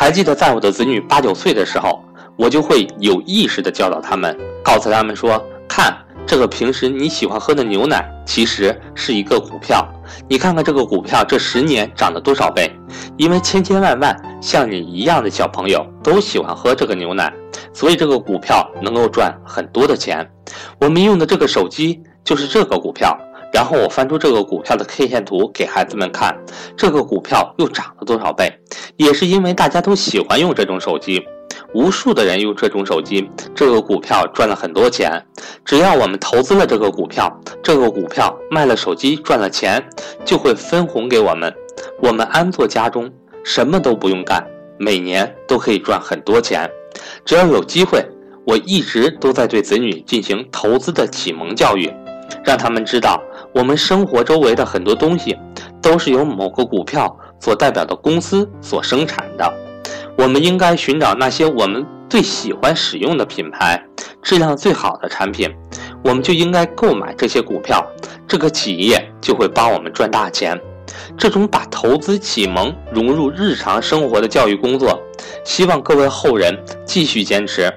还记得在我的子女八九岁的时候，我就会有意识的教导他们，告诉他们说：“看，这个平时你喜欢喝的牛奶，其实是一个股票。你看看这个股票这十年涨了多少倍？因为千千万万像你一样的小朋友都喜欢喝这个牛奶，所以这个股票能够赚很多的钱。我们用的这个手机就是这个股票。”然后我翻出这个股票的 K 线图给孩子们看，这个股票又涨了多少倍？也是因为大家都喜欢用这种手机，无数的人用这种手机，这个股票赚了很多钱。只要我们投资了这个股票，这个股票卖了手机赚了钱，就会分红给我们。我们安坐家中，什么都不用干，每年都可以赚很多钱。只要有机会，我一直都在对子女进行投资的启蒙教育，让他们知道。我们生活周围的很多东西，都是由某个股票所代表的公司所生产的。我们应该寻找那些我们最喜欢使用的品牌，质量最好的产品，我们就应该购买这些股票。这个企业就会帮我们赚大钱。这种把投资启蒙融入日常生活的教育工作，希望各位后人继续坚持，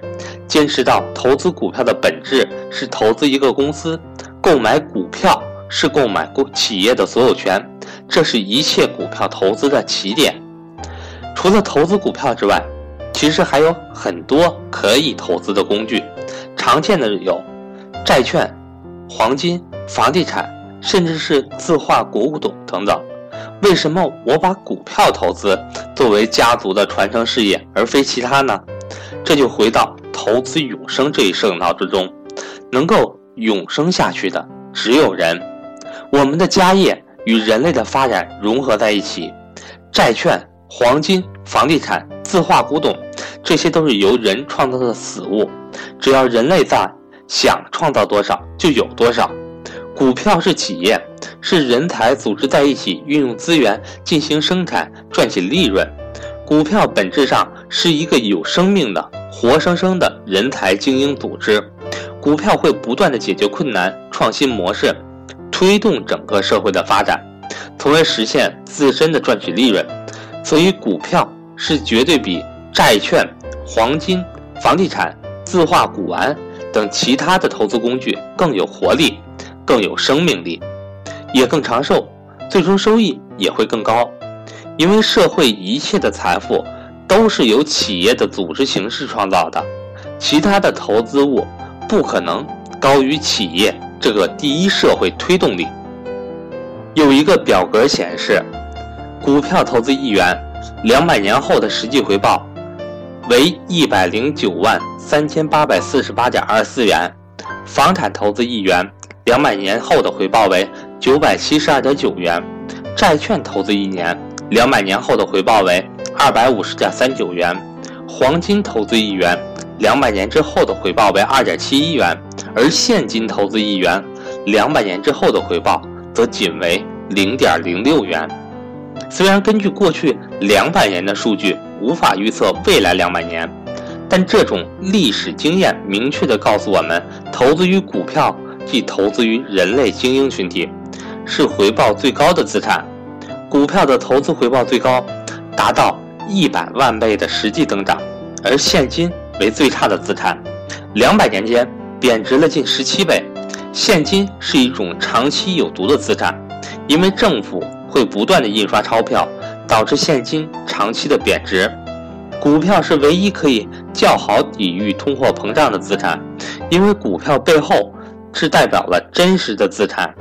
坚持到投资股票的本质是投资一个公司，购买股票。是购买股企业的所有权，这是一切股票投资的起点。除了投资股票之外，其实还有很多可以投资的工具。常见的有债券、黄金、房地产，甚至是字画古董等等。为什么我把股票投资作为家族的传承事业，而非其他呢？这就回到投资永生这一圣道之中，能够永生下去的只有人。我们的家业与人类的发展融合在一起，债券、黄金、房地产、字画、古董，这些都是由人创造的死物。只要人类在，想创造多少就有多少。股票是企业，是人才组织在一起，运用资源进行生产，赚取利润。股票本质上是一个有生命的、活生生的人才精英组织。股票会不断的解决困难，创新模式。推动整个社会的发展，从而实现自身的赚取利润。所以，股票是绝对比债券、黄金、房地产、字画、古玩等其他的投资工具更有活力、更有生命力，也更长寿，最终收益也会更高。因为社会一切的财富都是由企业的组织形式创造的，其他的投资物不可能高于企业。这个第一社会推动力，有一个表格显示，股票投资一元，两百年后的实际回报为一百零九万三千八百四十八点二四元；房产投资一元，两百年后的回报为九百七十二点九元；债券投资一年，两百年后的回报为二百五十点三九元；黄金投资一元，两百年之后的回报为二点七一元。而现金投资一元，两百年之后的回报则仅为零点零六元。虽然根据过去两百年的数据无法预测未来两百年，但这种历史经验明确地告诉我们，投资于股票即投资于人类精英群体，是回报最高的资产。股票的投资回报最高，达到一百万倍的实际增长，而现金为最差的资产。两百年间。贬值了近十七倍，现金是一种长期有毒的资产，因为政府会不断的印刷钞票，导致现金长期的贬值。股票是唯一可以较好抵御通货膨胀的资产，因为股票背后是代表了真实的资产。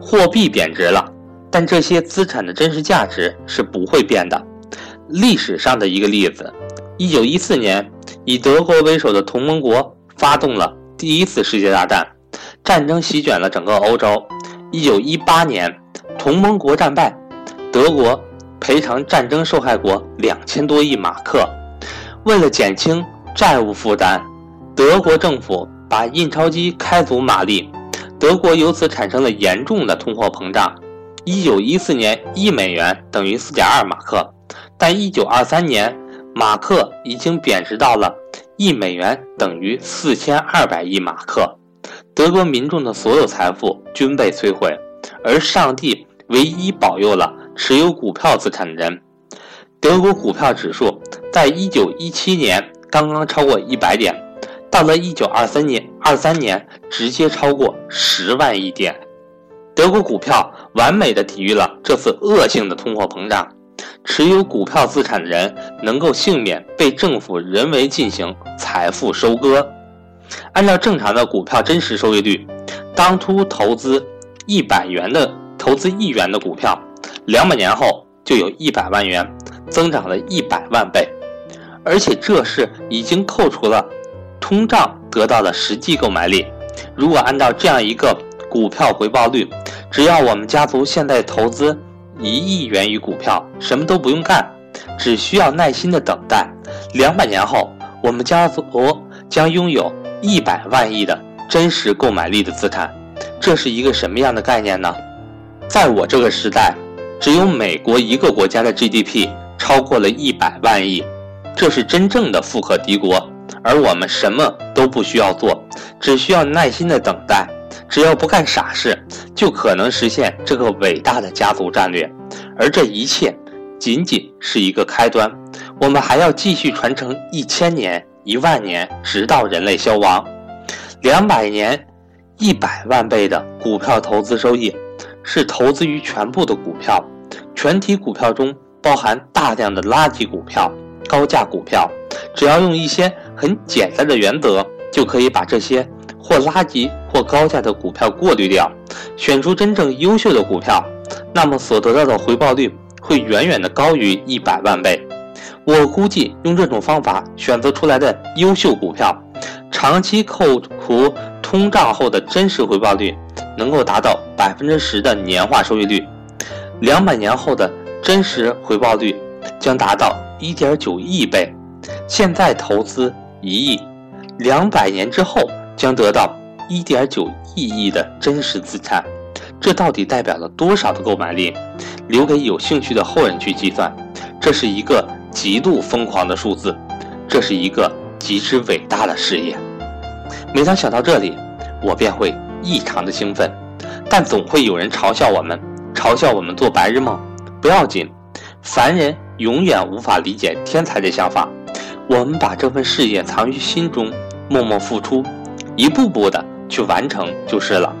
货币贬值了，但这些资产的真实价值是不会变的。历史上的一个例子，一九一四年，以德国为首的同盟国发动了。第一次世界大战，战争席卷了整个欧洲。一九一八年，同盟国战败，德国赔偿战争受害国两千多亿马克。为了减轻债务负担，德国政府把印钞机开足马力，德国由此产生了严重的通货膨胀。一九一四年，一美元等于四点二马克，但一九二三年，马克已经贬值到了。一美元等于四千二百亿马克，德国民众的所有财富均被摧毁，而上帝唯一保佑了持有股票资产的人。德国股票指数在一九一七年刚刚超过一百点，到了一九二三年，二三年直接超过十万亿点。德国股票完美的抵御了这次恶性的通货膨胀，持有股票资产的人能够幸免被政府人为进行财富收割。按照正常的股票真实收益率，当初投资一百元的投资一元的股票，两百年后就有一百万元，增长了一百万倍。而且这是已经扣除了通胀得到的实际购买力。如果按照这样一个股票回报率，只要我们家族现在投资一亿元于股票，什么都不用干，只需要耐心的等待，两百年后，我们家族将拥有。一百万亿的真实购买力的资产，这是一个什么样的概念呢？在我这个时代，只有美国一个国家的 GDP 超过了一百万亿，这是真正的富可敌国。而我们什么都不需要做，只需要耐心的等待，只要不干傻事，就可能实现这个伟大的家族战略。而这一切仅仅是一个开端，我们还要继续传承一千年。一万年，直到人类消亡；两百年，一百万倍的股票投资收益，是投资于全部的股票。全体股票中包含大量的垃圾股票、高价股票。只要用一些很简单的原则，就可以把这些或垃圾或高价的股票过滤掉，选出真正优秀的股票。那么所得到的回报率会远远的高于一百万倍。我估计用这种方法选择出来的优秀股票，长期扣除通胀后的真实回报率能够达到百分之十的年化收益率，两百年后的真实回报率将达到一点九亿倍。现在投资一亿，两百年之后将得到一点九亿亿的真实资产，这到底代表了多少的购买力？留给有兴趣的后人去计算。这是一个。极度疯狂的数字，这是一个极之伟大的事业。每当想到这里，我便会异常的兴奋。但总会有人嘲笑我们，嘲笑我们做白日梦。不要紧，凡人永远无法理解天才的想法。我们把这份事业藏于心中，默默付出，一步步的去完成就是了。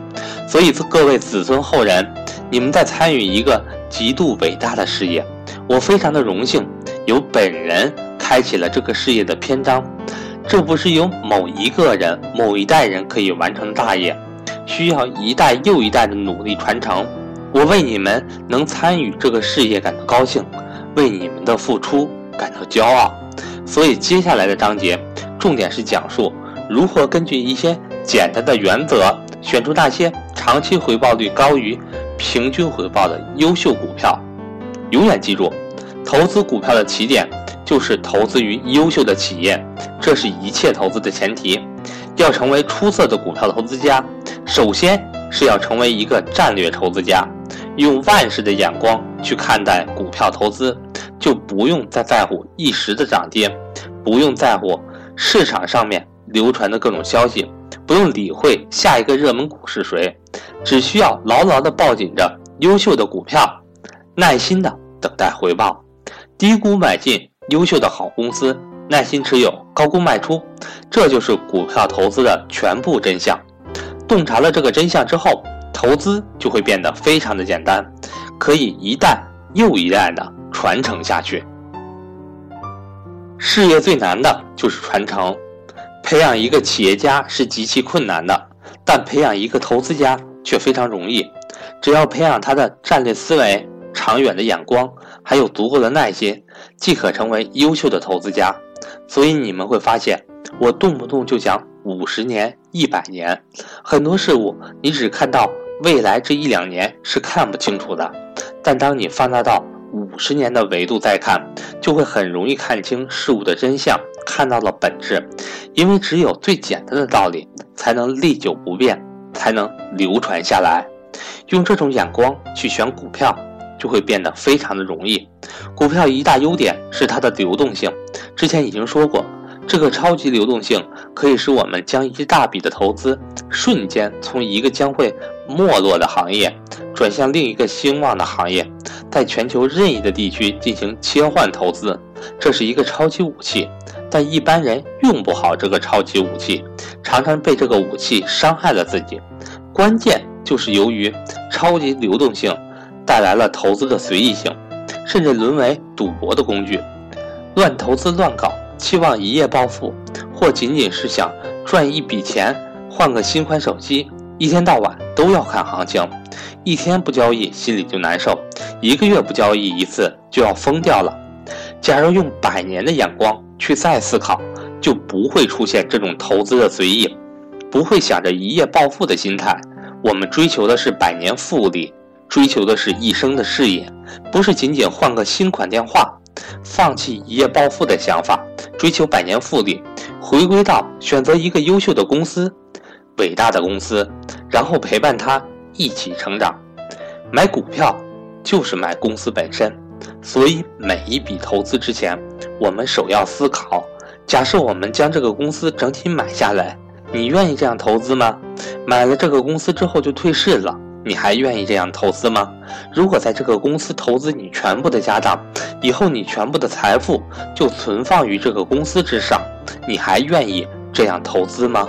所以，各位子孙后人，你们在参与一个极度伟大的事业，我非常的荣幸。由本人开启了这个事业的篇章，这不是由某一个人、某一代人可以完成的大业，需要一代又一代的努力传承。我为你们能参与这个事业感到高兴，为你们的付出感到骄傲。所以接下来的章节重点是讲述如何根据一些简单的原则，选出那些长期回报率高于平均回报的优秀股票。永远记住。投资股票的起点就是投资于优秀的企业，这是一切投资的前提。要成为出色的股票投资家，首先是要成为一个战略投资家，用万事的眼光去看待股票投资，就不用再在乎一时的涨跌，不用在乎市场上面流传的各种消息，不用理会下一个热门股是谁，只需要牢牢地抱紧着优秀的股票，耐心地等待回报。低估买进优秀的好公司，耐心持有，高估卖出，这就是股票投资的全部真相。洞察了这个真相之后，投资就会变得非常的简单，可以一代又一代的传承下去。事业最难的就是传承，培养一个企业家是极其困难的，但培养一个投资家却非常容易，只要培养他的战略思维。长远的眼光，还有足够的耐心，即可成为优秀的投资家。所以你们会发现，我动不动就讲五十年、一百年，很多事物你只看到未来这一两年是看不清楚的，但当你放大到五十年的维度再看，就会很容易看清事物的真相，看到了本质。因为只有最简单的道理，才能历久不变，才能流传下来。用这种眼光去选股票。就会变得非常的容易。股票一大优点是它的流动性，之前已经说过，这个超级流动性可以使我们将一大笔的投资瞬间从一个将会没落的行业转向另一个兴旺的行业，在全球任意的地区进行切换投资，这是一个超级武器，但一般人用不好这个超级武器，常常被这个武器伤害了自己。关键就是由于超级流动性带来了投资的随意性，甚至沦为赌博的工具。乱投资乱搞，期望一夜暴富，或仅仅是想赚一笔钱，换个新款手机，一天到晚都要看行情，一天不交易心里就难受，一个月不交易一次就要疯掉了。假如用百年的眼光去再思考，就不会出现这种投资的随意，不会想着一夜暴富的心态。我们追求的是百年复利，追求的是一生的事业，不是仅仅换个新款电话。放弃一夜暴富的想法，追求百年复利，回归到选择一个优秀的公司、伟大的公司，然后陪伴它一起成长。买股票就是买公司本身，所以每一笔投资之前，我们首要思考：假设我们将这个公司整体买下来，你愿意这样投资吗？买了这个公司之后就退市了。你还愿意这样投资吗？如果在这个公司投资你全部的家当，以后你全部的财富就存放于这个公司之上，你还愿意这样投资吗？